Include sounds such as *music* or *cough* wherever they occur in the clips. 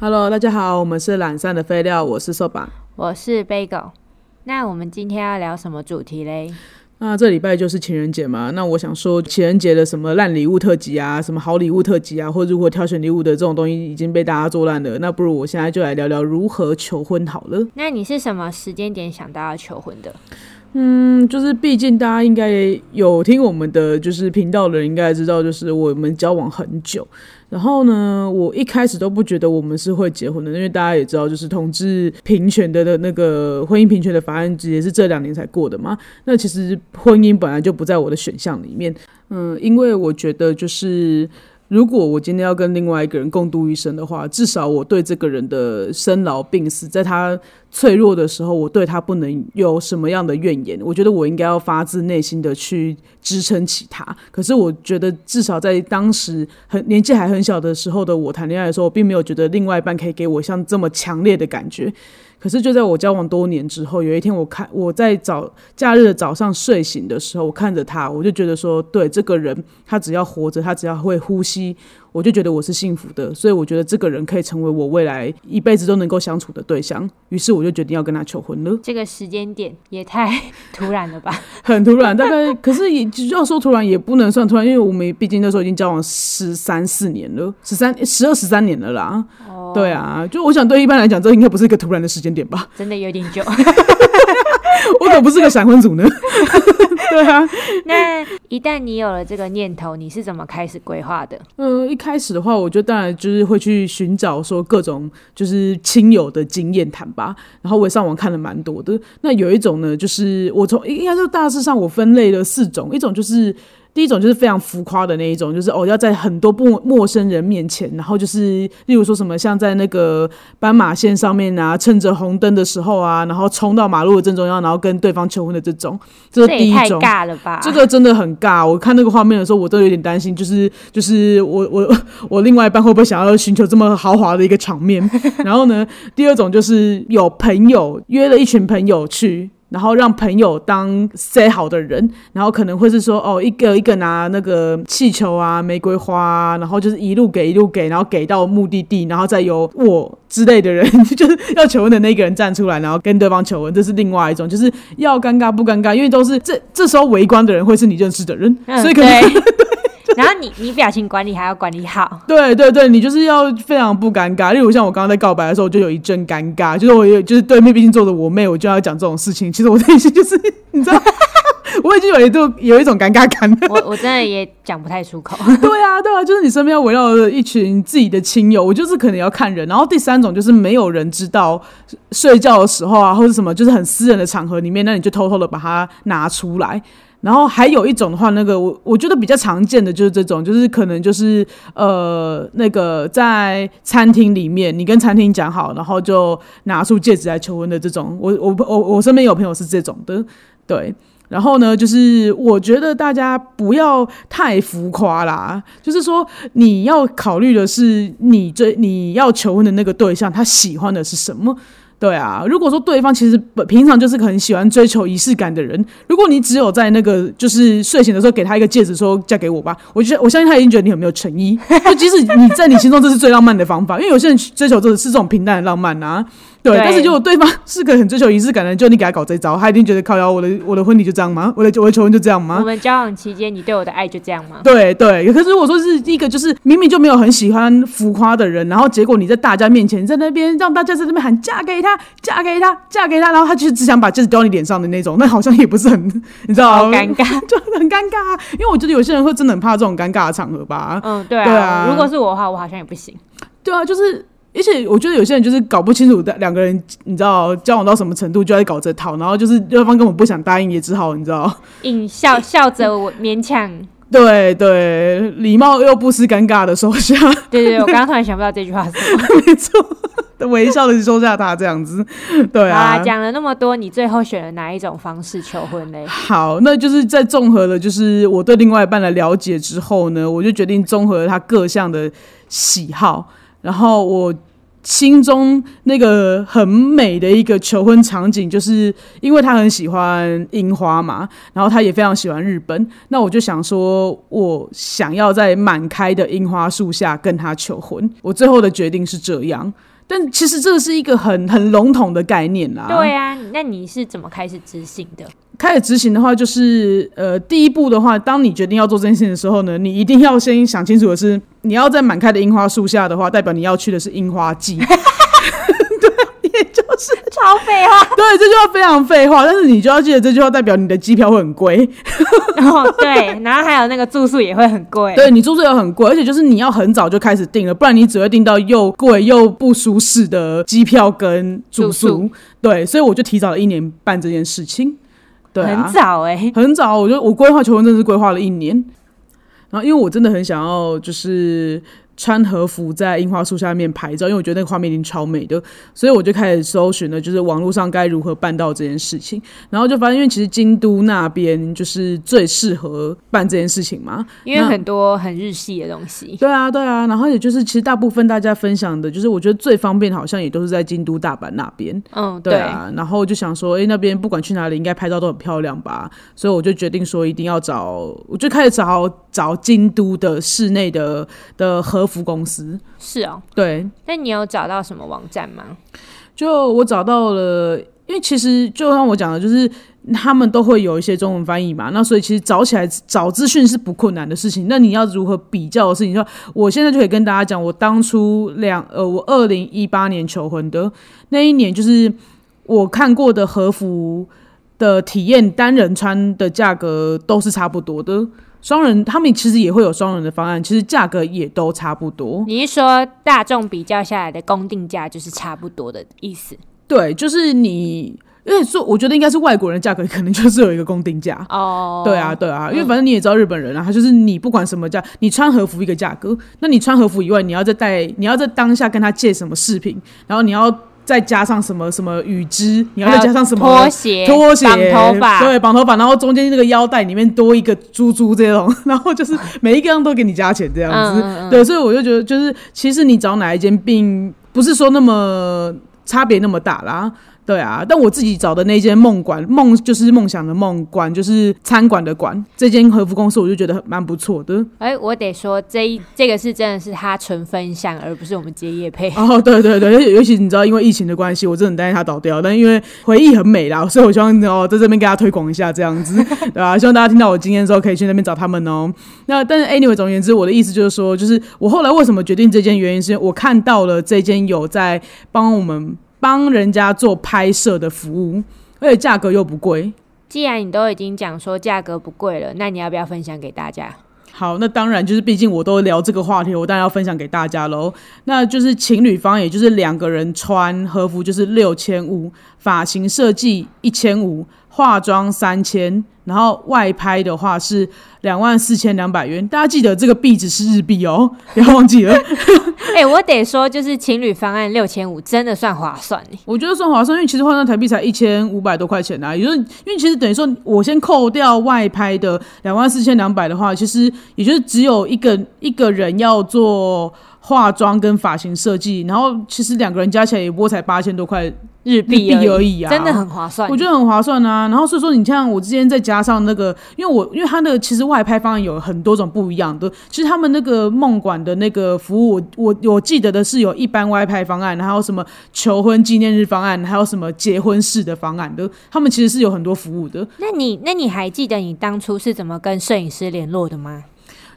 Hello，大家好，我们是懒散的废料，我是瘦吧。我是 Bagel。那我们今天要聊什么主题嘞？那这礼拜就是情人节嘛，那我想说情人节的什么烂礼物特辑啊，什么好礼物特辑啊，或如何挑选礼物的这种东西已经被大家做烂了。那不如我现在就来聊聊如何求婚好了。那你是什么时间点想到要求婚的？嗯，就是毕竟大家应该有听我们的就是频道的人应该知道，就是我们交往很久。然后呢，我一开始都不觉得我们是会结婚的，因为大家也知道，就是同志平权的的那个婚姻平权的法案，也是这两年才过的嘛。那其实婚姻本来就不在我的选项里面，嗯，因为我觉得就是。如果我今天要跟另外一个人共度一生的话，至少我对这个人的生老病死，在他脆弱的时候，我对他不能有什么样的怨言。我觉得我应该要发自内心的去支撑起他。可是我觉得，至少在当时很年纪还很小的时候的我谈恋爱的时候，我并没有觉得另外一半可以给我像这么强烈的感觉。可是就在我交往多年之后，有一天我看我在早假日的早上睡醒的时候，我看着他，我就觉得说，对这个人，他只要活着，他只要会呼吸。我就觉得我是幸福的，所以我觉得这个人可以成为我未来一辈子都能够相处的对象。于是我就决定要跟他求婚了。这个时间点也太突然了吧？很突然，大概可是也要说突然也不能算突然，因为我们毕竟那时候已经交往十三四年了，十三十二十三年了啦。哦，对啊，就我想对一般来讲，这应该不是一个突然的时间点吧？真的有点久。*laughs* 我可不是个闪婚族呢。*laughs* 对啊，那一旦你有了这个念头，你是怎么开始规划的？嗯，一开始的话，我就当然就是会去寻找说各种就是亲友的经验谈吧，然后我也上网看了蛮多的。那有一种呢，就是我从应该说大致上我分类了四种，一种就是。第一种就是非常浮夸的那一种，就是哦要在很多不陌生人面前，然后就是例如说什么像在那个斑马线上面啊，趁着红灯的时候啊，然后冲到马路的正中央，然后跟对方求婚的这种，这是第一种。尬了吧？这个真的很尬。我看那个画面的时候，我都有点担心，就是就是我我 *laughs* 我另外一半会不会想要寻求这么豪华的一个场面？然后呢，第二种就是有朋友约了一群朋友去。然后让朋友当 say 好的人，然后可能会是说哦，一个一个拿那个气球啊、玫瑰花，然后就是一路给一路给，然后给到目的地，然后再由我之类的人，*laughs* 就是要求婚的那个人站出来，然后跟对方求婚。这是另外一种，就是要尴尬不尴尬，因为都是这这时候围观的人会是你认识的人，所以可能。*laughs* 然后你 *laughs* 你表情管理还要管理好，对对对，你就是要非常不尴尬。例如像我刚刚在告白的时候，我就有一阵尴尬，就是我有就是对面毕竟坐着我妹，我就要讲这种事情。其实我内心就是你知道，*laughs* 我已经有一度有一种尴尬感。*laughs* 我我真的也讲不太出口。对啊对啊，就是你身边要围绕着一群自己的亲友，我就是可能要看人。然后第三种就是没有人知道睡觉的时候啊，或者什么就是很私人的场合里面，那你就偷偷的把它拿出来。然后还有一种的话，那个我我觉得比较常见的就是这种，就是可能就是呃那个在餐厅里面，你跟餐厅讲好，然后就拿出戒指来求婚的这种。我我我我身边有朋友是这种的，对。然后呢，就是我觉得大家不要太浮夸啦，就是说你要考虑的是你这你要求婚的那个对象他喜欢的是什么。对啊，如果说对方其实平常就是很喜欢追求仪式感的人，如果你只有在那个就是睡醒的时候给他一个戒指，说嫁给我吧，我觉得我相信他已经觉得你很没有诚意。*laughs* 就即使你在你心中这是最浪漫的方法，因为有些人追求这是这种平淡的浪漫啊。对，但是如果对方是个很追求仪式感的人，就你给他搞这招，他一定觉得靠腰，我的我的婚礼就这样吗？我的我的求婚就这样吗？我们交往期间，你对我的爱就这样吗？对对，可是如果说是一个就是明明就没有很喜欢浮夸的人，然后结果你在大家面前在那边让大家在那边喊嫁给他，嫁给他，嫁给他，然后他就是只想把戒指丢你脸上的那种，那好像也不是很，你知道吗？尴尬，*laughs* 就很尴尬啊。因为我觉得有些人会真的很怕这种尴尬的场合吧。嗯，对啊。如果是我的话，我好像也不行。对啊，就是。而且我觉得有些人就是搞不清楚的两个人，你知道交往到什么程度就在搞这套，然后就是对方根本不想答应，也只好你知道，硬笑笑着我勉强。*laughs* 对对，礼貌又不失尴尬的收下。对对，我刚刚突然想不到这句话是什么，*laughs* 没错，*laughs* 微笑的收下他这样子。*laughs* 对啊，讲了那么多，你最后选了哪一种方式求婚呢？好，那就是在综合了就是我对另外一半的了解之后呢，我就决定综合他各项的喜好。然后我心中那个很美的一个求婚场景，就是因为他很喜欢樱花嘛，然后他也非常喜欢日本，那我就想说，我想要在满开的樱花树下跟他求婚。我最后的决定是这样，但其实这个是一个很很笼统的概念啦。对啊，那你是怎么开始执行的？开始执行的话，就是呃，第一步的话，当你决定要做这件事情的时候呢，你一定要先想清楚的是，你要在满开的樱花树下的话，代表你要去的是樱花季。*laughs* 对，也就是超废话。*laughs* 对这句话非常废话，但是你就要记得这句话代表你的机票会很贵。然后对，然后还有那个住宿也会很贵。对你住宿也很贵，而且就是你要很早就开始订了，不然你只会订到又贵又不舒适的机票跟住宿。住宿对，所以我就提早了一年办这件事情。对啊，很早哎、很早，我就我规划求婚真的是规划了一年。然后因为我真的很想要，就是穿和服在樱花树下面拍照，因为我觉得那个画面已经超美的，所以我就开始搜寻了，就是网络上该如何办到这件事情。然后就发现，因为其实京都那边就是最适合办这件事情嘛，因为很多很日系的东西。对啊，对啊，然后也就是其实大部分大家分享的，就是我觉得最方便，好像也都是在京都、大阪那边。嗯，对啊，然后就想说，哎、那边不管去哪里，应该拍照都很漂亮吧？所以我就决定说，一定要找，我就开始找找京都的室内的的和服公司。是哦。对，那你有找到什么网站吗？就我找到了，因为其实就像我讲的，就是他们都会有一些中文翻译嘛，那所以其实找起来找资讯是不困难的事情。那你要如何比较的事情，就我现在就可以跟大家讲，我当初两呃，我二零一八年求婚的那一年，就是我看过的和服的体验，单人穿的价格都是差不多的。双人他们其实也会有双人的方案，其实价格也都差不多。你是说大众比较下来的公定价就是差不多的意思？对，就是你，因为说我觉得应该是外国人的价格可能就是有一个公定价。哦，对啊，对啊，因为反正你也知道日本人啊，他就是你不管什么价，你穿和服一个价格，那你穿和服以外，你要再带，你要在当下跟他借什么饰品，然后你要再加上什么什么雨织，你要再加上什么拖鞋、拖鞋、绑头发，对，绑头发，然后中间那个腰带里面多一个珠珠这种，*laughs* 然后就是 *laughs* 每一个样都给你加钱这样子，嗯嗯嗯。对，所以我就觉得，就是其实你找哪一间并不是说那么差别那么大啦。对啊，但我自己找的那间梦馆，梦就是梦想的梦馆，就是餐馆的馆，这间和服公司我就觉得很蛮不错的。哎、我得说这一这个是真的是他纯分享，而不是我们接业配。哦，对对对，尤其尤其你知道，因为疫情的关系，我真的很担心它倒掉。但因为回忆很美啦，所以我希望哦，在这边给大家推广一下，这样子，*laughs* 对吧、希望大家听到我经验之后，可以去那边找他们哦。那但是 anyway，总而言之，我的意思就是说，就是我后来为什么决定这间，原因是我看到了这间有在帮我们帮人家做拍摄的服务，而且价格又不贵。既然你都已经讲说价格不贵了，那你要不要分享给大家？好，那当然就是，毕竟我都聊这个话题，我当然要分享给大家喽。那就是情侣方，也就是两个人穿和服就是六千五，发型设计一千五，化妆三千，然后外拍的话是两万四千两百元。大家记得这个币值是日币哦，*laughs* 不要忘记了。*laughs* 哎、我得说，就是情侣方案六千五，真的算划算欸我觉得算划算，因为其实换算台币才一千五百多块钱啊，也就是因为其实等于说，我先扣掉外拍的两万四千两百的话，其实也就是只有一个一个人要做化妆跟发型设计，然后其实两个人加起来也不过才八千多块日币而已啊真的很划算。我觉得很划算啊。然后所以说，你像我之前再加上那个，因为我因为他那个其实外拍方案有很多种不一样的，其实他们那个梦馆的那个服务，我我我记得的是有一般外拍方案，还有什么求婚纪念日方案，还有什么结婚式的方案的，他们其实是有很多服务的。那你那你还记得你当初是怎么跟摄影师联络的吗？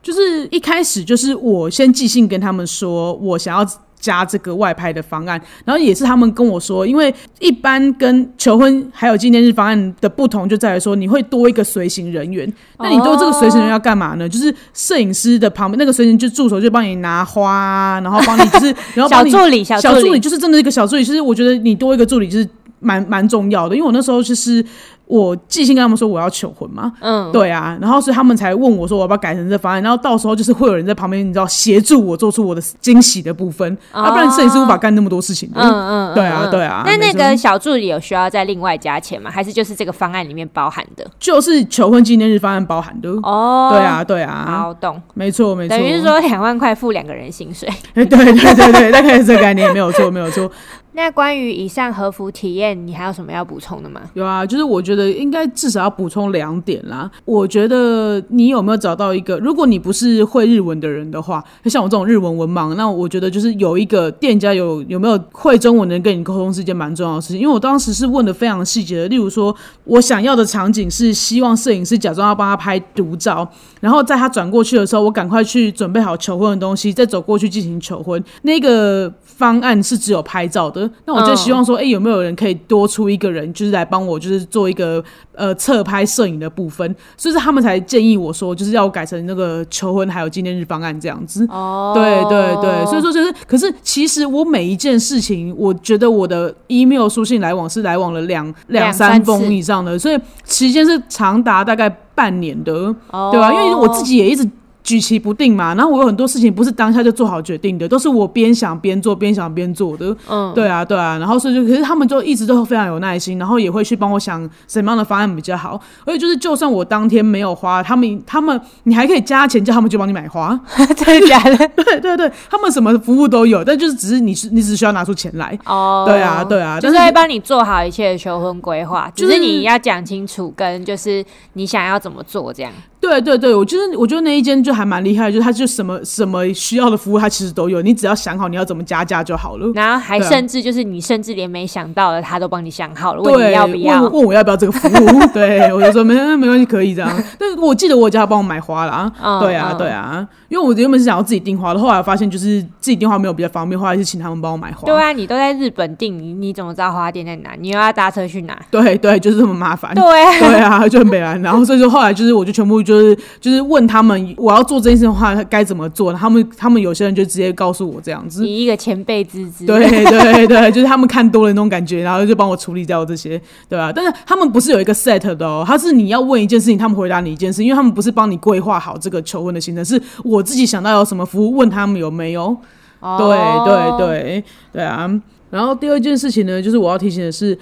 就是一开始就是我先寄信跟他们说，我想要加这个外拍的方案，然后也是他们跟我说，因为一般跟求婚还有纪念日方案的不同就在于说，你会多一个随行人员。那你多这个随行人员要干嘛呢？就是摄影师的旁边那个随行就助手就帮你拿花啊，然后帮你就是 *laughs* 然后帮你小助理，小助小助理就是真的一个小助理，其实我觉得你多一个助理就是蛮蛮重要的，因为我那时候就是我即兴跟他们说我要求婚嘛，嗯，对啊，然后所以他们才问我说我要不要改成这方案，然后到时候就是会有人在旁边，你知道协助我做出我的惊喜的部分，哦啊，不然摄影师无法干那么多事情的。嗯嗯，嗯对啊嗯对啊那那个小助理有需要再另外加钱吗？还是就是这个方案里面包含的？就是求婚纪念日方案包含的。哦，对，啊，对啊，好懂，没错没错，等于是说两万块付两个人薪水。*laughs* 哎，对对对对，大概是这个概念，没有错没有错。那关于以上和服体验，你还有什么要补充的吗？有啊，就是我觉得应该至少要补充两点啦。我觉得你有没有找到一个，如果你不是会日文的人的话，像我这种日文文盲，那我觉得就是有一个店家有有没有会中文的人跟你沟通是一件蛮重要的事情。因为我当时是问的非常细节的，例如说我想要的场景是希望摄影师假装要帮他拍独照，然后在他转过去的时候，我赶快去准备好求婚的东西，再走过去进行求婚。那个方案是只有拍照的，那我就希望说，哎、有没有人可以多出一个人，就是来帮我，就是做一个呃侧拍摄影的部分，所以是他们才建议我说，就是要我改成那个求婚还有纪念日方案这样子。哦，对对对，所以说就是，可是其实我每一件事情，我觉得我的 email 书信来往是来往了两两两三三封以上的，所以期间是长达大概半年的，哦。对吧、因为我自己也一直。举棋不定嘛，然后我有很多事情不是当下就做好决定的，都是我边想边做，边想边做的。嗯，对啊，对啊，然后所以就，可是他们就一直都非常有耐心，然后也会去帮我想什么样的方案比较好。而且就是，就算我当天没有花，他们他们你还可以加钱叫他们去帮你买花。*laughs* 真的假的？对对对，他们什么服务都有，但就是只是你是你只需要拿出钱来。哦，对啊，对啊，就是但会帮你做好一切的求婚规划，就是你要讲清楚，跟就是你想要怎么做这样。对对对，我就是我觉得那一间就还蛮厉害，就是它就什么什么需要的服务，它其实都有，你只要想好你要怎么加价就好了。然后还甚至就是你甚至连没想到的，他都帮你想好了，问，你要不要问。问我要不要这个服务？*laughs* 对，我就说没没关系，可以这样。但是我记得我叫他帮我买花啦。嗯对啊，嗯对啊，因为我原本是想要自己订花的，后来发现就是自己订花没有比较方便，后来是请他们帮我买花。对啊，你都在日本订，你你怎么知道花店在哪？你又要搭车去哪？对对，就是这么麻烦。对啊，对啊，就很北蓝。然后所以说后来就是我就全部就是就是问他们我要做这件事的话该怎么做，他们他们有些人就直接告诉我这样子。以一个前辈之资。对对对，*laughs* 就是他们看多了那种感觉，然后就帮我处理掉这些，对吧、但是他们不是有一个 set 的哦，他是你要问一件事情，他们回答你一件事，因为他们不是帮你规划好这个求婚的行程，是我自己想到有什么服务，问他们有没有。哦对对对对啊。然后第二件事情呢，就是我要提醒的是，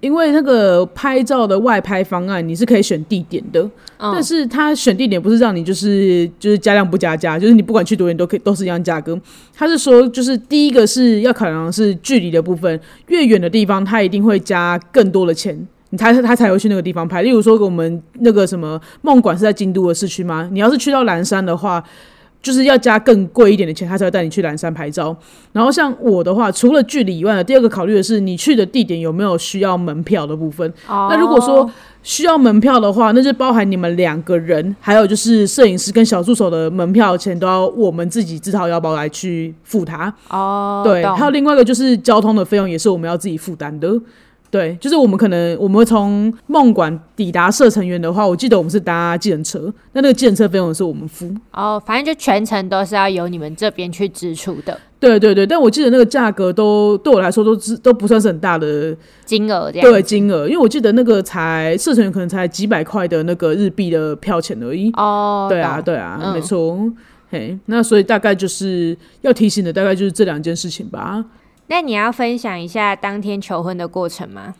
因为那个拍照的外拍方案，你是可以选地点的，嗯但是他选地点不是让你就是就是加量不加价，就是你不管去多远都可以都是一样价格。他是说，就是第一个是要考量的是距离的部分，越远的地方他一定会加更多的钱。你才他才会去那个地方拍，例如说我们那个什么梦馆是在京都的市区吗？你要是去到蓝山的话，就是要加更贵一点的钱，他才会带你去蓝山拍照。然后像我的话，除了距离以外呢，第二个考虑的是你去的地点有没有需要门票的部分。哦那如果说需要门票的话，那就包含你们两个人，还有就是摄影师跟小助手的门票钱都要我们自己自掏腰包来去付它。哦，对，还有另外一个就是交通的费用也是我们要自己负担的。对，就是我们可能我们会从梦馆抵达社成园的话，我记得我们是搭计程车，那那个计程车费用是我们付。哦，反正就全程都是要由你们这边去支出的对对对，但我记得那个价格都对我来说都是都不算是很大的金额这样。对金额，因为我记得那个才社成园可能才几百块的那个日币的票钱而已。哦，对啊，懂对啊，嗯没错。嘿，那所以大概就是要提醒的，大概就是这两件事情吧。那你要分享一下当天求婚的过程吗？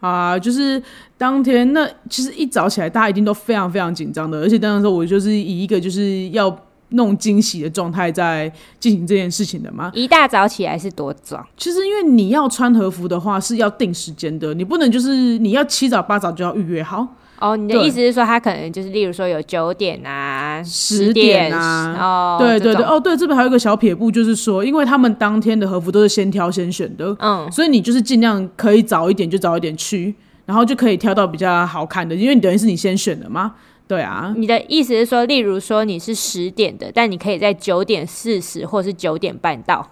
啊，就是当天那其实一早起来，大家一定都非常非常紧张的，而且当时我就是以一个就是要弄惊喜的状态在进行这件事情的嘛。一大早起来是多早？其实因为你要穿和服的话是要定时间的，你不能就是你要七早八早就要预约好。哦，你的意思是说，他可能就是，例如说有九点啊、10点点啊。哦，对对对，哦对，这边还有一个小撇步，就是说，因为他们当天的和服都是先挑先选的，嗯，所以你就是尽量可以早一点就早一点去，然后就可以挑到比较好看的，因为你等于是你先选的嘛。对啊，你的意思是说，例如说你是十点的，但你可以在九点四十或是九点半到。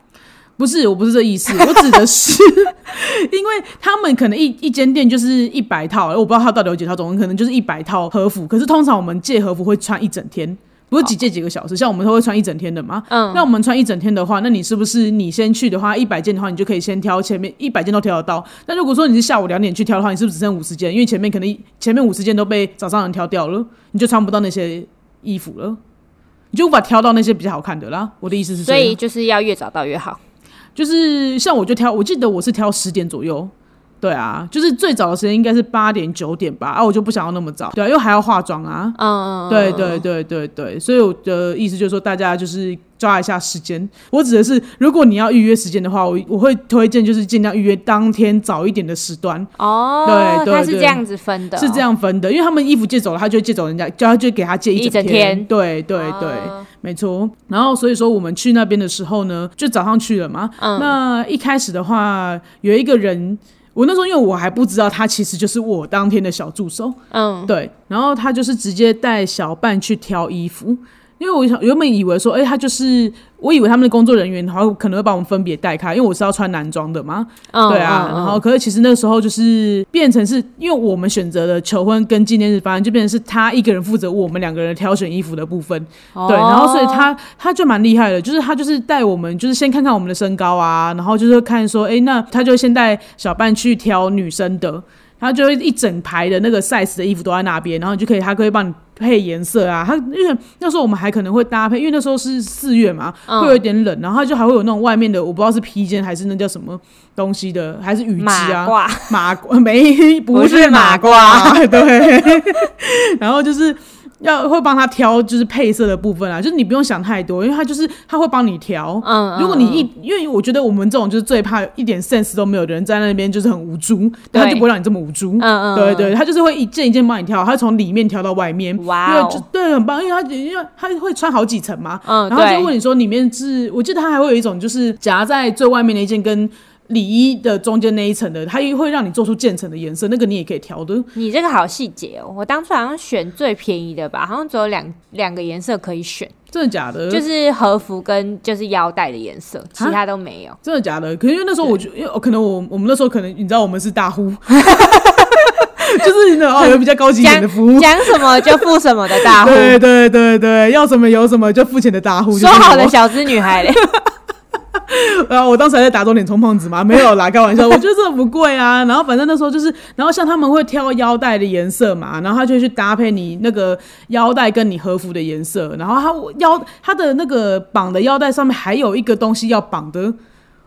不是，我不是这意思，我指的是，*laughs* 因为他们可能一一间店就是一百套，我不知道他到底有几套，总共可能就是一百套和服。可是通常我们借和服会穿一整天，不是几借几个小时，像我们都会穿一整天的嘛。嗯，那我们穿一整天的话，那你是不是你先去的话，一百件的话，你就可以先挑前面一百件都挑得到。那如果说你是下午两点去挑的话，你是不是只剩五十件？因为前面可能前面五十件都被早上人挑掉了，你就穿不到那些衣服了，你就无法挑到那些比较好看的啦。我的意思是，所以就是要越早到越好。就是像我就挑，我记得我是挑十点左右。对啊，就是最早的时间应该是八点九点吧，啊，我就不想要那么早，对啊，因为还要化妆啊，嗯，对对对对对，所以我的意思就是说，大家就是抓一下时间。我指的是，如果你要预约时间的话，我我会推荐就是尽量预约当天早一点的时段，哦，对对对它是这样子分的，是这样分的，因为他们衣服借走了，他就会借走人家，就他就给他借一整整天。对对对，哦没错。然后所以说我们去那边的时候呢，就早上去了嘛。嗯那一开始的话，有一个人。我那时候因为我还不知道他其实就是我当天的小助手，嗯，对，然后他就是直接带小伴去挑衣服，因为我想原本以为说，哎、他就是我以为他们的工作人员，然后可能会把我们分别带开，因为我是要穿男装的嘛，嗯对啊，嗯然后可是其实那时候就是变成是因为我们选择了求婚跟纪念日方案，就变成是他一个人负责我们两个人挑选衣服的部分，对，然后所以他他就蛮厉害的，就是他就是带我们，就是先看看我们的身高啊，然后就是看说，哎、那他就先带小半去挑女生的。他就会一整排的那个 size 的衣服都在那边，然后你就可以，他可以帮你配颜色啊。他因为那时候我们还可能会搭配，因为那时候是四月嘛，嗯。会有一点冷，然后他就还会有那种外面的，我不知道是披肩还是那叫什么东西的，还是雨衣啊，马褂，没不不是马褂，对，*laughs* 然后就是要会帮他挑就是配色的部分啊，就是你不用想太多，因为他就是他会帮你调。嗯，如果你一，因为我觉得我们这种就是最怕一点 sense 都没有的人在那边就是很无助，但他就不会让你这么无助。嗯嗯，对对，他就是会一件一件帮你挑，他从里面挑到外面，哇哦。因为就对很棒，因为他因为他会穿好几层嘛，嗯，然后就问你说里面是，我记得他还会有一种就是夹在最外面的一件跟里衣的中间那一层的，它也会让你做出渐层的颜色，那个你也可以调的。你这个好细节哦！我当初好像选最便宜的吧，好像只有两两个颜色可以选，真的假的？就是和服跟就是腰带的颜色，其他都没有。真的假的？可是因为那时候我觉得，因为哦可能我我们那时候可能你知道我们是大户，*laughs* 就是那种哦有比较高级一点的服务。讲什么就付什么的大户，对对对对，要什么有什么就付钱的大户。说好的小资女孩嘞，我，*laughs* 然 *laughs* 后我当时还在打肿脸充胖子嘛，没有啦，开玩笑，我觉得这不贵啊。然后反正那时候就是，然后像他们会挑腰带的颜色嘛，然后他就去搭配你那个腰带跟你和服的颜色，然后他腰他的那个绑的腰带上面还有一个东西要绑的。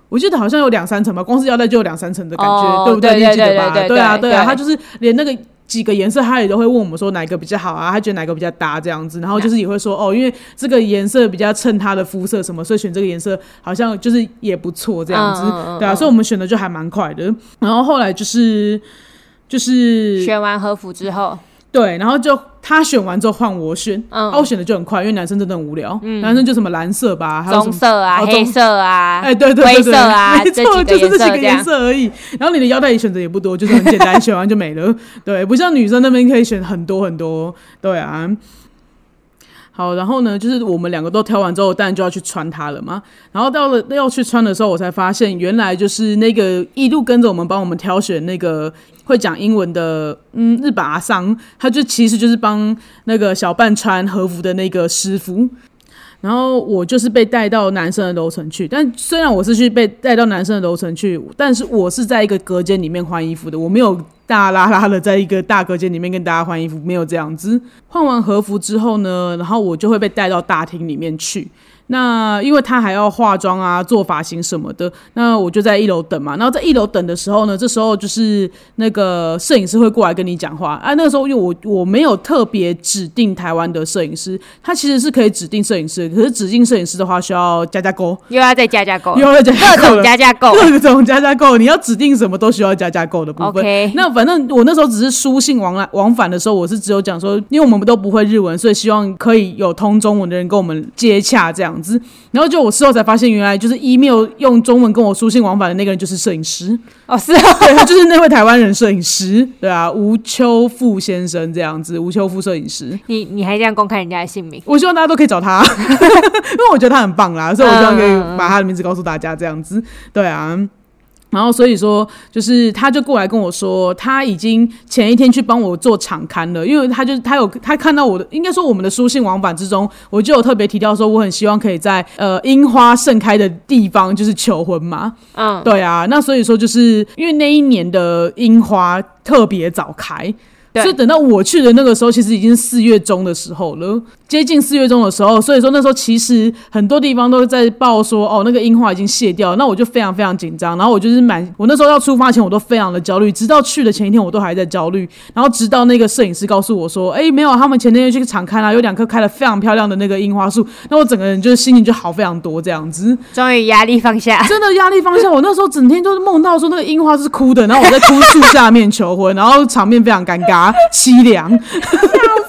我记得好像有两三层吧，光是腰带就有两三层的感觉，哦对不对对你记得吧？对对对啊，对啊，他就是连那个几个颜色，他也都会问我们说哪个比较好啊，他觉得哪个比较搭这样子，然后就是也会说哦，因为这个颜色比较衬他的肤色什么，所以选这个颜色好像就是也不错这样子，对啊，所以我们选的就还蛮快的。然后后来就是就是选完和服之后，对，然后就他选完之后换我选，嗯啊，我选的就很快，因为男生真的很无聊，男生就什么蓝色吧，还有。棕色啊、哦黑色啊，哎，对对对灰对，色啊，没错，就是这几个颜。色而已。然后你的腰带也选择也不多，就是很简单，选完就没了。对，不像女生那边可以选很多很多。对啊。好，然后呢，就是我们两个都挑完之后，当然就要去穿它了嘛。然后到了要去穿的时候，我才发现原来就是那个一路跟着我们帮我们挑选那个会讲英文的，嗯，日本阿桑，他就其实就是帮那个小半穿和服的那个师傅。然后我就是被带到男生的楼层去，但虽然我是去被带到男生的楼层去，但是我是在一个隔间里面换衣服的，我没有大拉拉的在一个大隔间里面跟大家换衣服，没有这样子。换完和服之后呢，然后我就会被带到大厅里面去。那因为他还要化妆啊、做发型什么的，那我就在一楼等嘛。然后在一楼等的时候呢，这时候就是那个摄影师会过来跟你讲话啊。那个时候因为我我没有特别指定台湾的摄影师，他其实是可以指定摄影师，可是指定摄影师的话需要加加购，又要再加加购，又要加加各种加。加价购。各种加加购，你要指定什么都需要加加购的部分。OK 那反正我那时候只是书信往来往返的时候，我是只有讲说，因为我们都不会日文，所以希望可以有通中文的人跟我们接洽这样子。然后就我事后才发现，原来就是 email 用中文跟我书信往返的那个人就是摄影师，哦，是啊，对他 *laughs* 就是那位台湾人摄影师，对啊，吴秋富先生这样子，吴秋富摄影师。你你还这样公开人家的姓名？我希望大家都可以找他，*laughs* 因为我觉得他很棒啦，所以我希望可以把他的名字告诉大家这样子。对啊，然后所以说，就是他就过来跟我说，他已经前一天去帮我做场刊了，因为他就他有他看到我的，应该说我们的书信往返之中，我就有特别提到说，我很希望可以在呃樱花盛开的地方就是求婚嘛。嗯，对啊，那所以说就是因为那一年的樱花特别早开。对所以等到我去的那个时候，其实已经是四月中的时候了，接近四月中的时候，所以说那时候其实很多地方都在报说，哦，那个樱花已经谢掉，那我就非常非常紧张，然后我就是满，我那时候要出发前我都非常的焦虑，直到去的前一天我都还在焦虑，然后直到那个摄影师告诉我说，哎，没有，他们前天去场看啊，有两棵开了非常漂亮的那个樱花树，那我整个人就是心情就好非常多这样子。终于压力放下。真的压力放下。我那时候整天都是梦到说那个樱花是哭的，然后我在枯树下面求婚，然后场面非常尴尬凄凉，*laughs*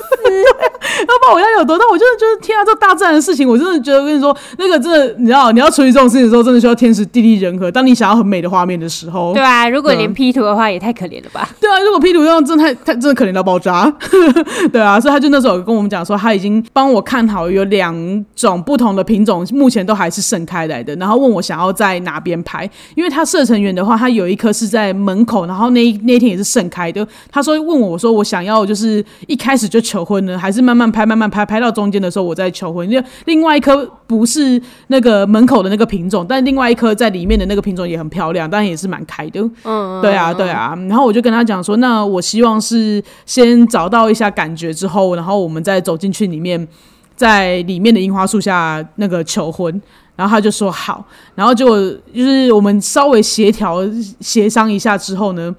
*laughs* 不然我要有多大？我真的觉得天啊，这大自然的事情，我真的觉得我跟你说，那个真的，你知道，你要处理这种事情的时候，真的需要天时地利人和。当你想要很美的画面的时候，对啊，如果连嗯 P 图的话，也太可怜了吧？对啊，如果 P 图这样真的太太真的可怜到爆炸，对啊，所以他就那时候跟我们讲说，他已经帮我看好有两种不同的品种，目前都还是盛开来的，然后问我想要在哪边拍，因为他射程远的话，他有一颗是在门口，然后那一那一天也是盛开的。他说问我我说我想要就是一开始就求婚呢，还是慢慢拍慢慢拍，拍到中间的时候我再求婚。因为另外一颗不是那个门口的那个品种，但另外一颗在里面的那个品种也很漂亮，但也是蛮开的。嗯，对啊，对啊。然后我就跟他讲说，那我希望是先找到一下感觉之后，然后我们再走进去里面，在里面的樱花树下那个求婚。然后他就说好，然后就就是我们稍微协调协商一下之后呢，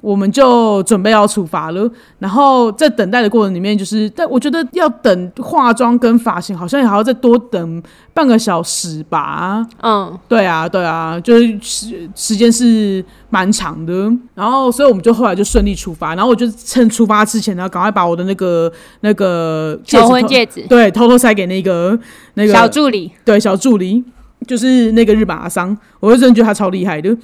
我们就准备要出发了。然后在等待的过程里面，就是但我觉得要等化妆跟发型，好像也还要再多等半个小时吧。嗯，对啊，对啊，就是时时间是蛮长的，然后所以我们就后来就顺利出发，然后我就趁出发之前呢，赶快把我的那个那个求婚戒指，对偷偷塞给那个那个小助理，对小助理，就是那个日本阿桑，我就真的觉得他超厉害的。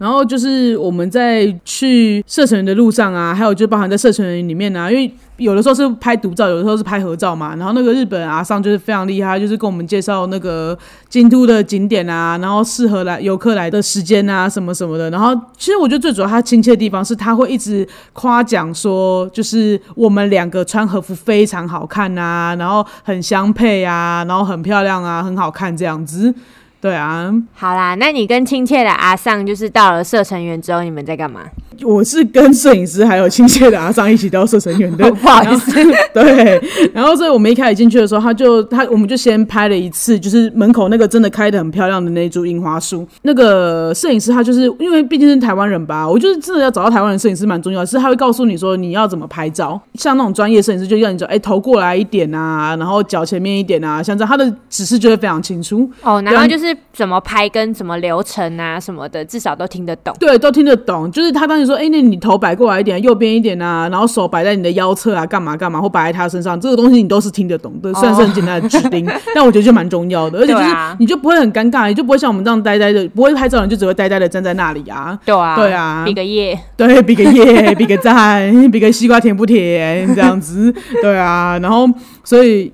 然后就是我们在去射程的路上啊，还有就包含在射程里面啊，因为有的时候是拍独照，有的时候是拍合照嘛。然后那个日本阿桑就是非常厉害，就是跟我们介绍那个京都的景点啊，然后适合来游客来的时间啊，什么什么的。然后其实我觉得最主要他亲切的地方是他会一直夸奖说，就是我们两个穿和服非常好看啊，然后很相配啊，然后很漂亮啊，很好看这样子。对啊，好啦，那你跟亲切的阿尚就是到了射程园之后，你们在干嘛？我是跟摄影师还有亲切的阿尚一起到射程园的，*laughs* 不好意思，*laughs* 对，然后所以我们一开始进去的时候，他就他我们就先拍了一次，就是门口那个真的开的很漂亮的那一株樱花树。那个摄影师他就是因为毕竟是台湾人吧，我就是真的要找到台湾人摄影师蛮重要的，是他会告诉你说你要怎么拍照。像那种专业摄影师就要你说，哎，头过来一点啊，然后脚前面一点啊，像这样他的指示就会非常清楚。哦，然后就是怎么拍跟什么流程啊什么的，至少都听得懂。对，都听得懂。就是他当时说，哎、那你头摆过来一点，右边一点啊，然后手摆在你的腰侧啊，干嘛干嘛，或摆在他身上，这个东西你都是听得懂的。虽然是很简单的指令，*laughs* 但我觉得就蛮重要的，而且就是你就不会很尴尬，你就不会像我们这样呆呆的，不会拍照的人就只会呆呆的站在那里啊。对啊，对啊比个耶。对，比个耶，*laughs* 比个赞，比个西瓜甜不甜这样子，对啊，然后所以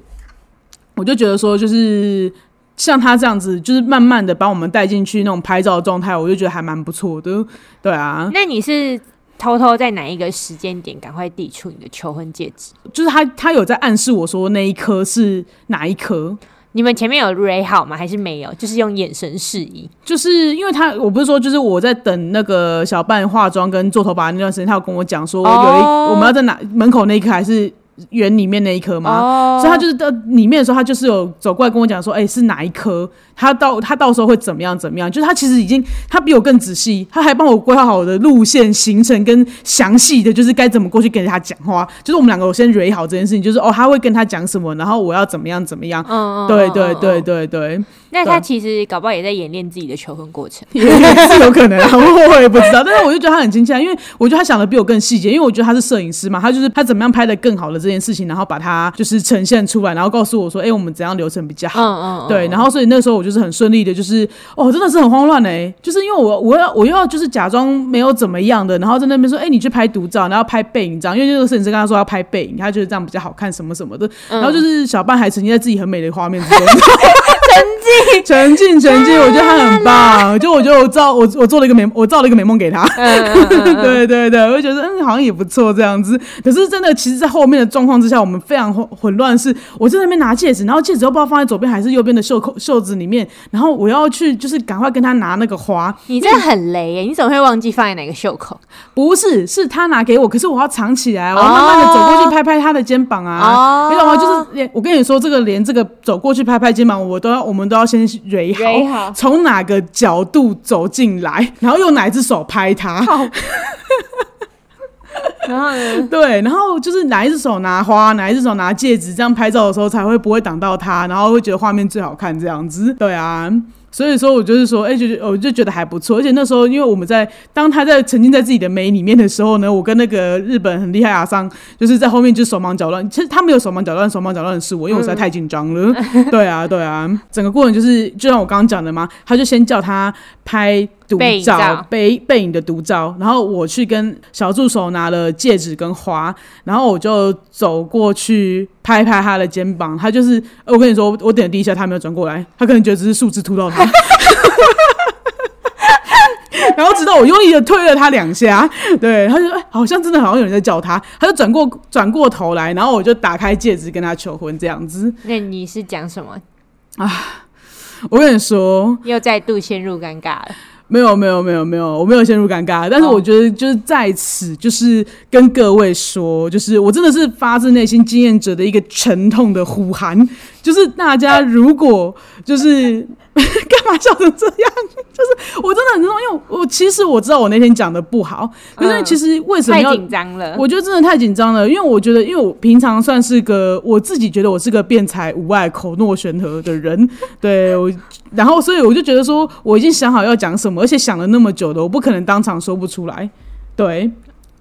我就觉得说，就是像他这样子，就是慢慢的把我们带进去那种拍照的状态，我就觉得还蛮不错的，对啊，那你是偷偷在哪一个时间点赶快递出你的求婚戒指？就是他他有在暗示我说那一颗是哪一颗。你们前面有 r 好吗？还是没有？就是用眼神示意。就是因为他，我不是说，就是我在等那个小半化妆跟做头发那段时间，他有跟我讲说，我有一、哦我们要在哪门口那一颗还是园里面那一颗吗？哦所以他就是到里面的时候，他就是有走过来跟我讲说，哎、是哪一颗？他到他到时候会怎么样怎么样？就是他其实已经他比我更仔细，他还帮我规划好我的路线行程跟详细的，就是该怎么过去跟他讲话。就是我们两个我先 r 好这件事情，就是哦他会跟他讲什么，然后我要怎么样怎么样。嗯嗯，对对对嗯对对，那他其实搞不好也在演练自己的求婚过程。*laughs* 也是有可能啊，我也不知道。但是我就觉得他很亲切啊，因为我觉得他想的比我更细节，因为我觉得他是摄影师嘛，他就是他怎么样拍的更好的这件事情，然后把它就是呈现出来，然后告诉我说，哎、我们怎样流程比较好。嗯嗯，嗯。对，然后所以那时候我就是很顺利的，就是哦，真的是很慌乱哎、就是因为我我要我又要就是假装没有怎么样的，然后在那边说，哎、你去拍独照，然后拍背影照，因为那个摄影师跟他说要拍背影，他觉得这样比较好看什么什么的，然后就是小半还沉浸在自己很美的画面之中，曾 *laughs* 经进，沉浸沉浸，我觉得他很棒。就我觉得我造我我做了一个美，我造了一个美梦给他。*laughs* 对对对，我就觉得嗯好像也不错这样子。可是真的，其实，在后面的状况之下，我们非常混混乱。是我在那边拿戒指，然后戒指又不知道放在左边还是右边的袖口袖子里面，然后我要去就是赶快跟他拿那个花，你这很雷耶！你怎么会忘记放在哪个袖口？不是是他拿给我，可是我要藏起来，我要慢慢的走过去拍拍他的肩膀啊。哦你懂吗？就是连我跟你说，这个连这个走过去拍拍肩膀，我都要，我们都要先蕊好，从哪个角度走进来，然后用哪一只手拍它。*laughs* 然后呢？对，然后就是哪一只手拿花，哪一只手拿戒指，这样拍照的时候才会不会挡到他，然后会觉得画面最好看这样子。对啊。所以说我就是说，哎、就就我就觉得还不错，而且那时候因为我们在当他在沉浸在自己的美里面的时候呢，我跟那个日本很厉害阿桑，就是在后面就手忙脚乱。其实他没有手忙脚乱，手忙脚乱的是我，因为我实在太紧张了。对啊，对啊，整个过程就是就像我刚刚讲的嘛，他就先叫他拍独照照，背背影的独照，然后我去跟小助手拿了戒指跟花，然后我就走过去拍拍他的肩膀，他就是呃我跟你说，我点了第一下，他没有转过来，他可能觉得只是树枝突到他。然后直到我用力的推了他两下，对，他就哎，好像真的好像有人在叫他，他就转过转过头来，然后我就打开戒指跟他求婚这样子。那你是讲什么啊？我跟你说，又再度陷入尴尬了。没有没有没有没有，我没有陷入尴尬，但是哦我觉得就是在此就是跟各位说，就是我真的是发自内心经验者的一个沉痛的呼喊，就是大家如果就是 *laughs* 干嘛笑成这样，就是我真的很知道，因为我我其实我知道我那天讲的不好，可是嗯其实为什么太要紧张了。我觉得真的太紧张了，因为我觉得，因为我平常算是个我自己觉得我是个辩才无碍、口若悬河的人，*laughs* 对我，然后所以我就觉得说，我已经想好要讲什么，而且想了那么久的，我不可能当场说不出来，对。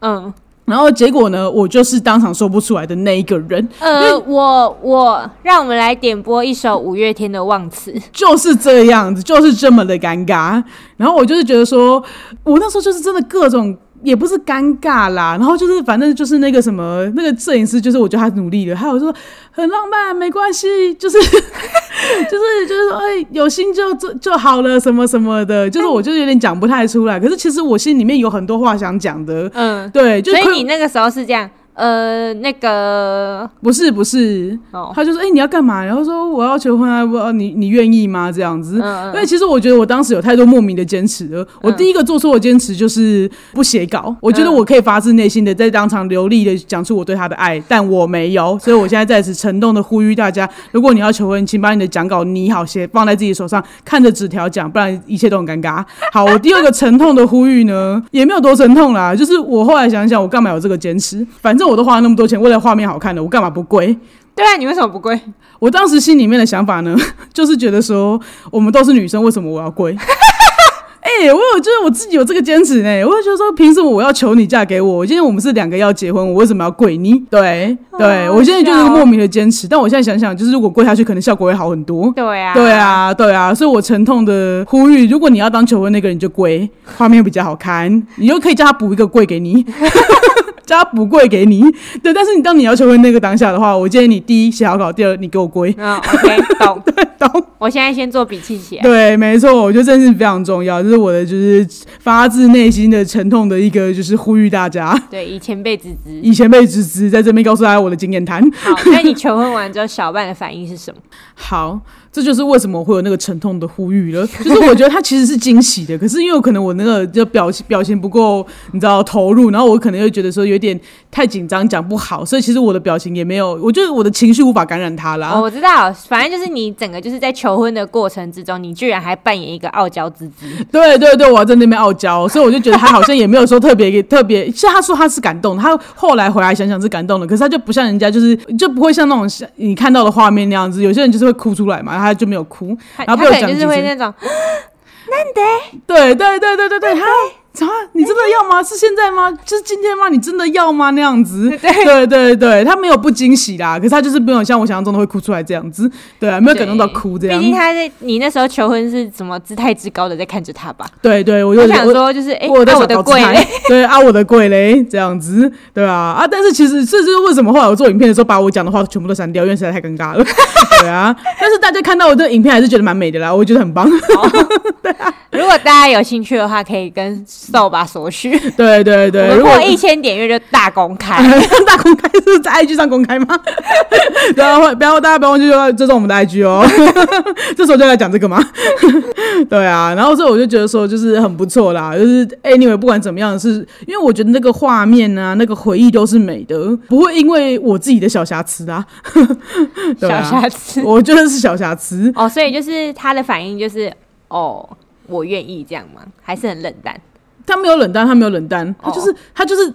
嗯然后结果呢，我就是当场说不出来的那一个人，呃，我我让我们来点播一首五月天的《忘词》。就是这样子，就是这么的尴尬。然后我就是觉得说，我那时候就是真的各种。也不是尴尬啦，然后就是反正就是那个什么那个摄影师，就是我觉得他努力了，还有说很浪漫，没关系，就是 *laughs* 就是就是说，哎、有心就就就好了，什么什么的，就是我就有点讲不太出来。可是其实我心里面有很多话想讲的，嗯，对，就所以你那个时候是这样，呃，那个不是不是，哦，他就说：“哎、你要干嘛？”然后说：“我要求婚啊，我你你愿意吗？”这样子。嗯嗯因为其实我觉得我当时有太多莫名的坚持了。我第一个做错的坚持就是不写稿。我觉得嗯我可以发自内心的在当场流利的讲出我对他的爱，但我没有。所以我现在在此沉痛的呼吁大家：如果你要求婚，请把你的讲稿拟好，写放在自己手上，看着纸条讲，不然一切都很尴尬。好，我第二个沉痛的呼吁呢，也没有多沉痛啦，就是我后来想想，我干嘛有这个坚持？反正我都花了那么多钱，为了画面好看的，我干嘛不跪？对啊，你为什么不跪？我当时心里面的想法呢，*laughs* 就是觉得说，我们都是女生，为什么我要跪？*laughs* 哎、我有就是我自己有这个坚持呢，我就觉得说，凭什么我要求你嫁给我？今天我们是两个要结婚，我为什么要跪你？对对，好我现在就是莫名的坚持，但我现在想想，就是如果跪下去，可能效果会好很多。对啊，对，啊，对啊，所以我沉痛的呼吁，如果你要当求婚那个人，就跪，画面比较好看，你就可以叫他补一个跪给你，*laughs* 叫他补贵给你。对，但是你当你要求婚那个当下的话，我建议你第一写好稿，第二你给我跪，啊，OK，懂。*laughs* 懂？我现在先做笔记起来。对，没错，我觉得这是非常重要，这是我的就是发自内心的沉痛的一个就是呼吁大家，对，以前被指指。以前被指指，在这边告诉大家我的经验谈。好，那你求婚完之后，小半的反应是什么？好，这就是为什么我会有那个沉痛的呼吁了。就是我觉得他其实是惊喜的，可是因为可能我那个就表情表情不够，你知道投入，然后我可能又觉得说有点太紧张，讲不好，所以其实我的表情也没有，我觉得我的情绪无法感染他啦。哦，我知道，反正就是你整个就是在求婚的过程之中，你居然还扮演一个傲娇之姿。对对对，我在那边傲娇，所以我就觉得他好像也没有说特别特别，其实他说他是感动，他后来回来想想是感动的，可是他就不像人家，就是就不会像那种像你看到的画面那样子，有些人就是会哭出来嘛，他就没有哭，然后被我他可能就是会那种，*gasps* 对对对对对对，他啊，你真的要吗？是现在吗？就是今天吗？你真的要吗？那样子，*laughs* 对对对，他没有不惊喜啦，可是他就是没有像我想象中的会哭出来这样子，对啊，没有感动到哭这样。毕竟他在你那时候求婚是什么姿态之高的在看着他吧？对对，我就想说就是哎，我的贵嘞，*laughs* 对啊，我的贵嘞，这样子，对啊啊，但是其实这就是为什么后来我做影片的时候把我讲的话全部都删掉，因为实在太尴尬了，*laughs* 对啊。但是大家看到我的影片还是觉得蛮美的啦，我觉得很棒。对啊，如果大家有兴趣的话，可以跟瘦吧所需。对对对，如果一千点阅就大公开，*laughs* 大公开是在 IG 上公开吗？*laughs* 不要不要，大家不要忘记说这是我们的 IG 哦。*laughs* 这时候就来讲这个吗？对啊，然后所以我就觉得说，就是很不错啦。就是 anyway，不管怎么样，是因为我觉得那个画面啊，那个回忆都是美的，不会因为我自己的小瑕疵啊。小瑕疵，我觉得是小瑕疵哦。所以就是他的反应就是哦，我愿意这样吗？还是很冷淡？他没有冷淡，他没有冷淡，他就是他就是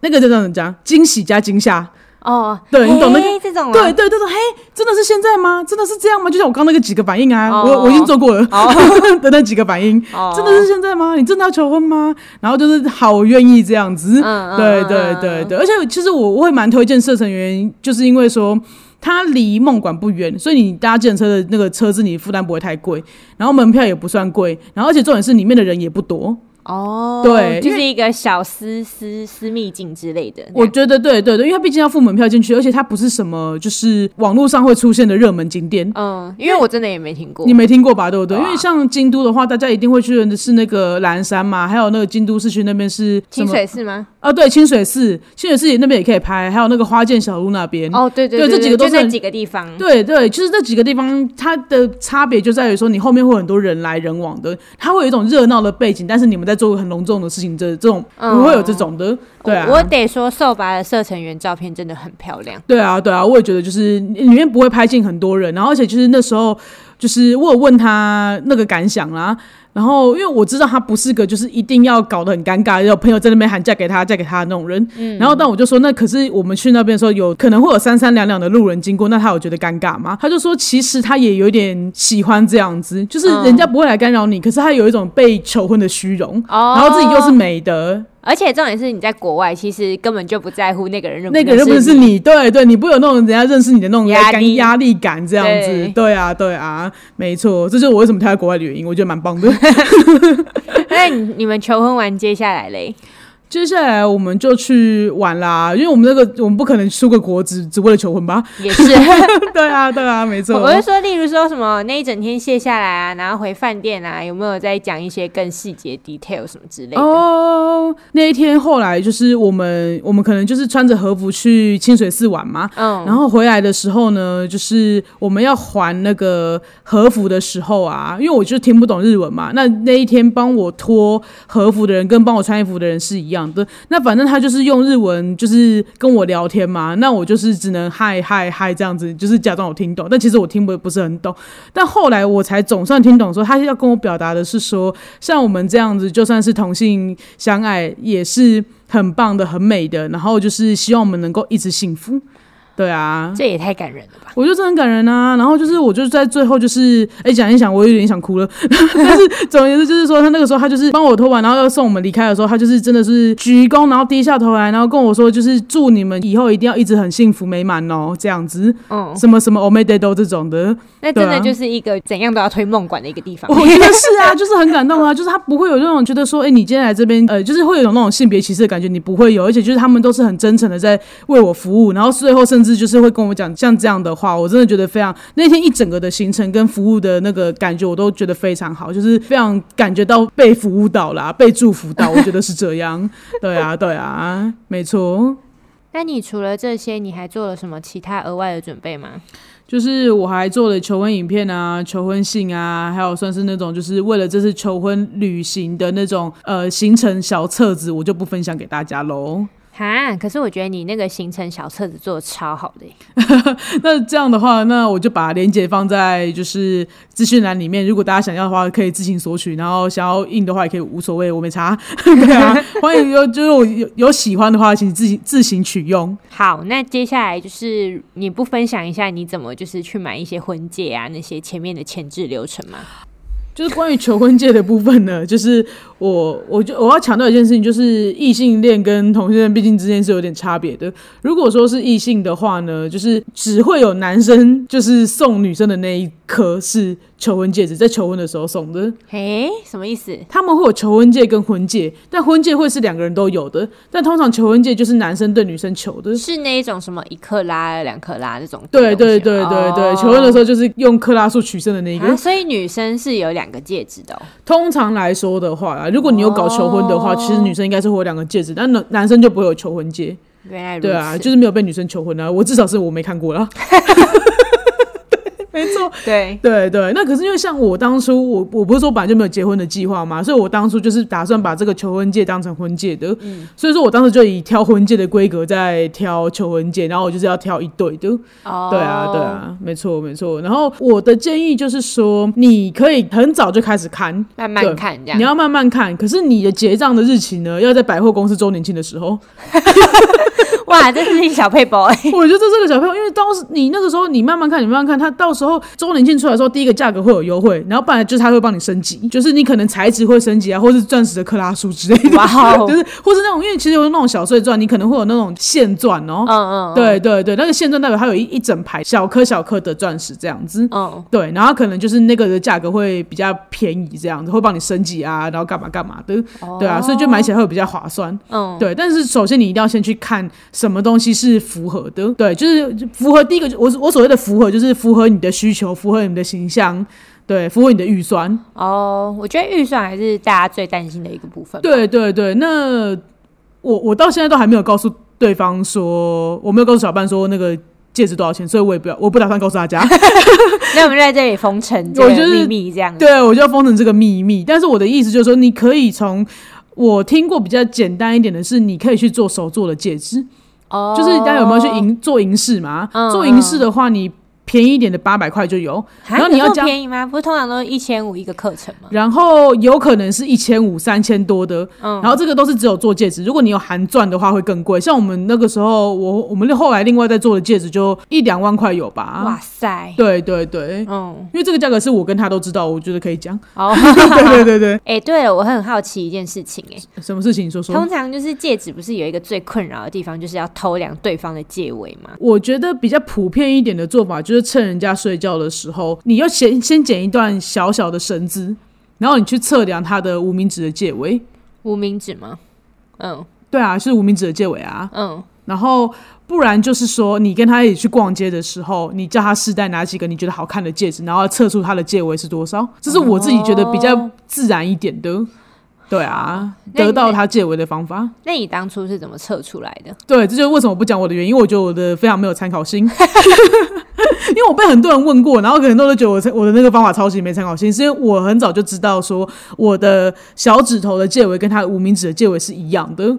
那个叫怎么讲？惊喜加惊吓哦，对你懂那个这种？对对对对，嘿，真的是现在吗？真的是这样吗？就像我刚那个几个反应啊，我我已经做过了 *laughs* 的那几个反应，真的是现在吗？你真的要求婚吗？然后就是好愿意这样子，对对对对，而且其实我我会蛮推荐射程员，就是因为说它离梦馆不远，所以你搭建车的那个车子，你负担不会太贵，然后门票也不算贵，然后而且重点是里面的人也不多。哦，对，就是一个小私私私密境之类的。我觉得对对对，因为它毕竟要付门票进去，而且它不是什么就是网络上会出现的热门景点。嗯，因为我真的也没听过，你没听过吧？对不对？因为像京都的话，大家一定会去的是那个蓝山嘛，还有那个京都市区那边是清水寺吗？啊，对，清水寺，清水寺那边也可以拍，还有那个花见小路那边。哦，对对对，这几个都是几个地方。对对，就是这几个地方，它的差别就在于说，你后面会很多人来人往的，它会有一种热闹的背景，但是你们在做很隆重的。事情这这种不会有这种的，对啊，我得说瘦白的射成员照片真的很漂亮，对啊对啊，我也觉得就是里面不会拍进很多人，然后而且就是那时候就是我有问他那个感想啦。然后，因为我知道他不是个就是一定要搞得很尴尬，有朋友在那边喊嫁给他、嫁给他的那种人。嗯。然后，但我就说，那可是我们去那边的时候，有可能会有三三两两的路人经过，那他有觉得尴尬吗？他就说，其实他也有点喜欢这样子，就是人家不会来干扰你，可是他有一种被求婚的虚荣，然后自己又是美德。而且重点是，你在国外其实根本就不在乎那个人认不那个人不是你，对对，你不有那种人家认识你的那种压力压力感这样子，对啊对啊，没错，这就是我为什么他在国外的原因，我觉得蛮棒的。*laughs* 那你们求婚完接下来嘞？接下来我们就去玩啦，因为我们那个我们不可能出个国只只为了求婚吧？也是，*laughs* 对啊，对啊，没错。我是说，例如说什么那一整天卸下来啊，然后回饭店啊，有没有再讲一些更细节 detail 什么之类的？哦，那一天后来就是我们我们可能就是穿着和服去清水寺玩嘛，嗯，然后回来的时候呢，就是我们要还那个和服的时候啊，因为我就听不懂日文嘛，那那一天帮我脱和服的人跟帮我穿衣服的人是一样。的那反正他就是用日文就是跟我聊天嘛，那我就是只能嗨嗨嗨这样子，就是假装我听懂，但其实我听不不是很懂。但后来我才总算听懂，说他要跟我表达的是说，像我们这样子，就算是同性相爱，也是很棒的、很美的。然后就是希望我们能够一直幸福。对啊，这也太感人了吧！我觉得这很感人啊。然后就是，我就在最后就是，哎，讲一讲，我有点想哭了。*laughs* 但是总而言之，就是说，他那个时候他就是帮我拖完，然后要送我们离开的时候，他就是真的是鞠躬，然后低下头来，然后跟我说，就是祝你们以后一定要一直很幸福美满哦，这样子。嗯。什么什么 o m e d a d o 这种的，那真的就是一个怎样都要推梦馆的一个地方。我觉得是啊，就是很感动啊，就是他不会有那种觉得说，哎，你今天来这边，呃，就是会有那种性别歧视的感觉，你不会有，而且就是他们都是很真诚的在为我服务，然后最后甚至就是会跟我讲。像这样的话，我真的觉得非常那天一整个的行程跟服务的那个感觉，我都觉得非常好，就是非常感觉到被服务到啦，被祝福到，我觉得是这样。*laughs* 对啊，对啊，没错。那你除了这些，你还做了什么其他额外的准备吗？就是我还做了求婚影片啊，求婚信啊，还有算是那种就是为了这次求婚旅行的那种呃行程小册子，我就不分享给大家喽。哈，可是我觉得你那个行程小册子做的超好的。*laughs* 那这样的话，那我就把链接放在就是资讯栏里面。如果大家想要的话，可以自行索取；然后想要印的话，也可以无所谓，我没查。*laughs* 对啊，*laughs* 欢迎有就是我有有喜欢的话，请自行自行取用。好，那接下来就是你不分享一下你怎么就是去买一些婚戒啊那些前面的前置流程吗？就是关于求婚戒的部分呢，就是。我我就我要强调一件事情，就是异性恋跟同性恋毕竟之间是有点差别的。如果说是异性的话呢，就是只会有男生就是送女生的那一颗是求婚戒指，在求婚的时候送的。诶，什么意思？他们会有求婚戒跟婚戒，但婚戒会是两个人都有的，但通常求婚戒就是男生对女生求的。是那一种什么一克拉、两克拉那种？对对对对对，求婚的时候就是用克拉数取胜的那一个。啊，所以女生是有两个戒指的哦。通常来说的话啊，如果你有搞求婚的话，其实女生应该是会有两个戒指，但男男生就不会有求婚戒。原来。对啊，就是没有被女生求婚啊，我至少是我没看过啦。*laughs* *laughs* 没错，对对对，那可是因为像我当初，我我不是说本来就没有结婚的计划嘛，所以我当初就是打算把这个求婚戒当成婚戒的，所以说我当时就以挑婚戒的规格在挑求婚戒，然后我就是要挑一对的。哦，对啊，对啊，没错没错。然后我的建议就是说，你可以很早就开始看，慢慢看这样。你要慢慢看。可是你的结账的日期呢，要在百货公司周年庆的时候。*laughs* 哇，这是一小配包哎。*laughs* 我觉得这是个小配包，因为当时你那个时候你慢慢看，你慢慢看，他到时候周年庆出来的时候，第一个价格会有优惠，然后不然就是它会帮你升级，就是你可能材质会升级啊，或是钻石的克拉数之类的，*laughs* 就是或是那种，因为其实有那种小碎钻，你可能会有那种线钻哦。嗯嗯，对对对，那个线钻代表它有一一整排小颗小颗的钻石这样子。嗯，对，然后可能就是那个的价格会比较便宜，这样子会帮你升级啊，然后干嘛干嘛的，对啊，所以就买起来会比较划算。嗯，对，但是首先你一定要先去看什么东西是符合的，对，就是符合第一个，我我所谓的符合就是符合你的需求，符合你的形象，对，符合你的预算，哦，我觉得预算还是大家最担心的一个部分。，对对对。那我我到现在都还没有告诉对方说，我没有告诉小半说那个戒指多少钱，所以我也不要，我不打算告诉大家。*laughs* 那我们就在这里封尘这个 *laughs* 我就是秘密这样。对，我就要封成这个秘密。但是我的意思就是说，你可以从我听过比较简单一点的是，你可以去做手做的戒指，哦，就是大家有没有去银做银饰嘛？嗯做银饰的话，你便宜一点的八百块就有，然后你要加，便宜吗？不是通常都是一千五一个课程吗？然后有可能是一千五、三千多的，嗯然后这个都是只有做戒指。如果你有含钻的话，会更贵。像我们那个时候，我我们后来另外再做的戒指就一两万块有吧？哇塞，对对对，嗯，因为这个价格是我跟他都知道，我觉得可以讲。哦，对对对对，*laughs* 哎，对了，我很好奇一件事情，哎，什么事情你说说？通常就是戒指不是有一个最困扰的地方，就是要偷量对方的戒围吗？我觉得比较普遍一点的做法，就是趁人家睡觉的时候，你要先先剪一段小小的绳子，然后你去测量他的无名指的戒围。无名指吗？嗯对啊，是无名指的戒围啊。嗯，然后不然就是说，你跟他一起去逛街的时候，你叫他试戴哪几个你觉得好看的戒指，然后测出他的戒围是多少。这是我自己觉得比较自然一点的。对啊，得到他戒围的方法。那你当初是怎么测出来的？对，这就是为什么不讲我的原因，为我觉得我的非常没有参考性。*laughs* 因为我被很多人问过，然后很多人都觉得我我的那个方法超级没参考性，是因为我很早就知道说我的小指头的戒围跟他的无名指的戒围是一样的，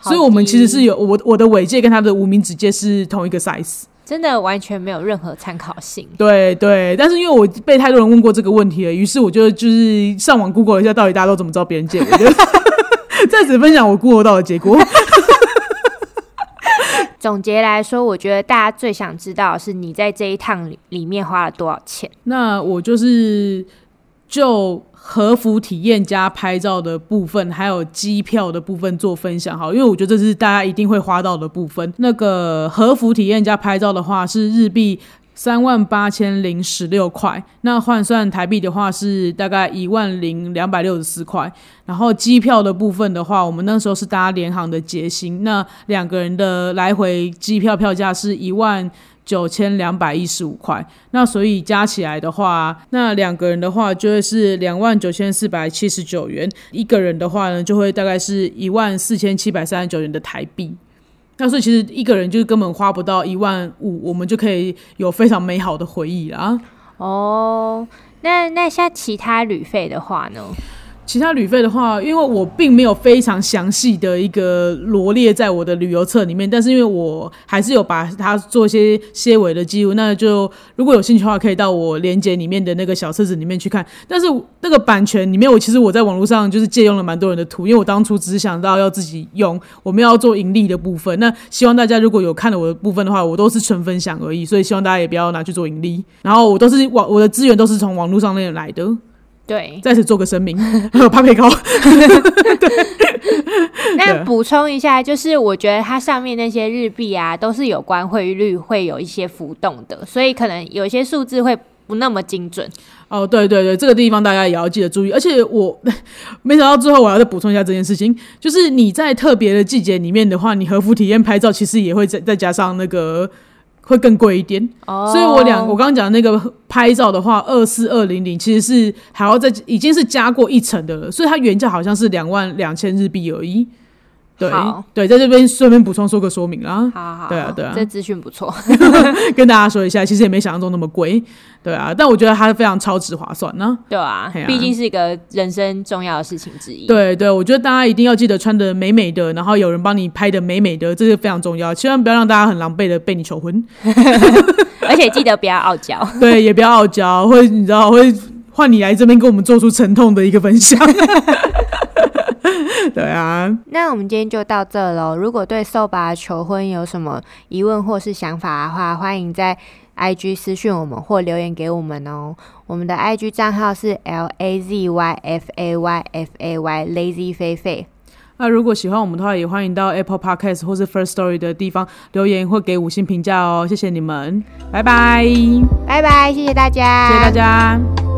所以我们其实是有我我的尾戒跟他的无名指戒是同一个 size。真的完全没有任何参考性。对对，但是因为我被太多人问过这个问题了，于是我就就是上网 Google 一下，到底大家都怎么知道别人借我的，*laughs* 在此分享我 Google 到的结果。*laughs* 总结来说，我觉得大家最想知道的是你在这一趟里里面花了多少钱。那我就是就和服体验加拍照的部分，还有机票的部分做分享好，因为我觉得这是大家一定会花到的部分。那个和服体验加拍照的话是日币。三万八千零十六块，那换算台币的话是大概一万零两百六十四块。然后机票的部分的话，我们那时候是搭联航的捷星，那两个人的来回机票票价是一万九千两百一十五块。那所以加起来的话，那两个人的话就会是两万九千四百七十九元，一个人的话呢就会大概是一万四千七百三十九元的台币。那所以其实一个人就根本花不到一万五，我们就可以有非常美好的回忆啦。哦，那那像其他旅费的话呢？其他旅费的话，因为我并没有非常详细的一个罗列在我的旅游册里面，但是因为我还是有把它做一些些微的记录，那就如果有兴趣的话，可以到我连接里面的那个小册子里面去看。但是那个版权里面，我其实我在网络上就是借用了蛮多人的图，因为我当初只是想到要自己用，我们要做盈利的部分。那希望大家如果有看了我的部分的话，我都是纯分享而已，所以希望大家也不要拿去做盈利。然后我都是网我的资源都是从网络上面来的。对，在此做个声明，还有帕佩高。那补充一下，就是我觉得它上面那些日币啊，都是有关汇率会有一些浮动的，所以可能有一些数字会不那么精准。哦，对对对，这个地方大家也要记得注意。而且我 *laughs* 没想到最后我要再补充一下这件事情，就是你在特别的季节里面的话，你和服体验拍照其实也会再再加上那个会更贵一点。哦所以我两我刚刚讲那个拍照的话，二四二零零其实是还要再已经是加过一层的了，所以它原价好像是两万两千日币而已。对好对，在这边顺便补充说个说明啦，好好，对啊对啊这资讯不错。*laughs* 跟大家说一下，其实也没想象中那么贵，对啊，但我觉得它非常超值划算呢、对啊，毕竟是一个人生重要的事情之一。，对对，我觉得大家一定要记得穿的美美的，然后有人帮你拍的美美的，这是非常重要。千万不要让大家很狼狈的被你求婚，*laughs* *laughs* 而且记得不要傲娇。对，也不要傲娇，会你知道会换你来这边跟我们做出沉痛的一个分享。*laughs* 对啊，那我们今天就到这喽。如果对瘦吧求婚有什么疑问或是想法的话，欢迎在 IG 私讯我们或留言给我们哦。我们的 IG 账号是 L A Z Y F A Y F A Y Lazy 菲菲。那如果喜欢我们的话，也欢迎到 Apple Podcast 或是 First Story 的地方留言或给五星评价哦，谢谢你们，拜拜，拜拜，谢谢大家，谢谢大家。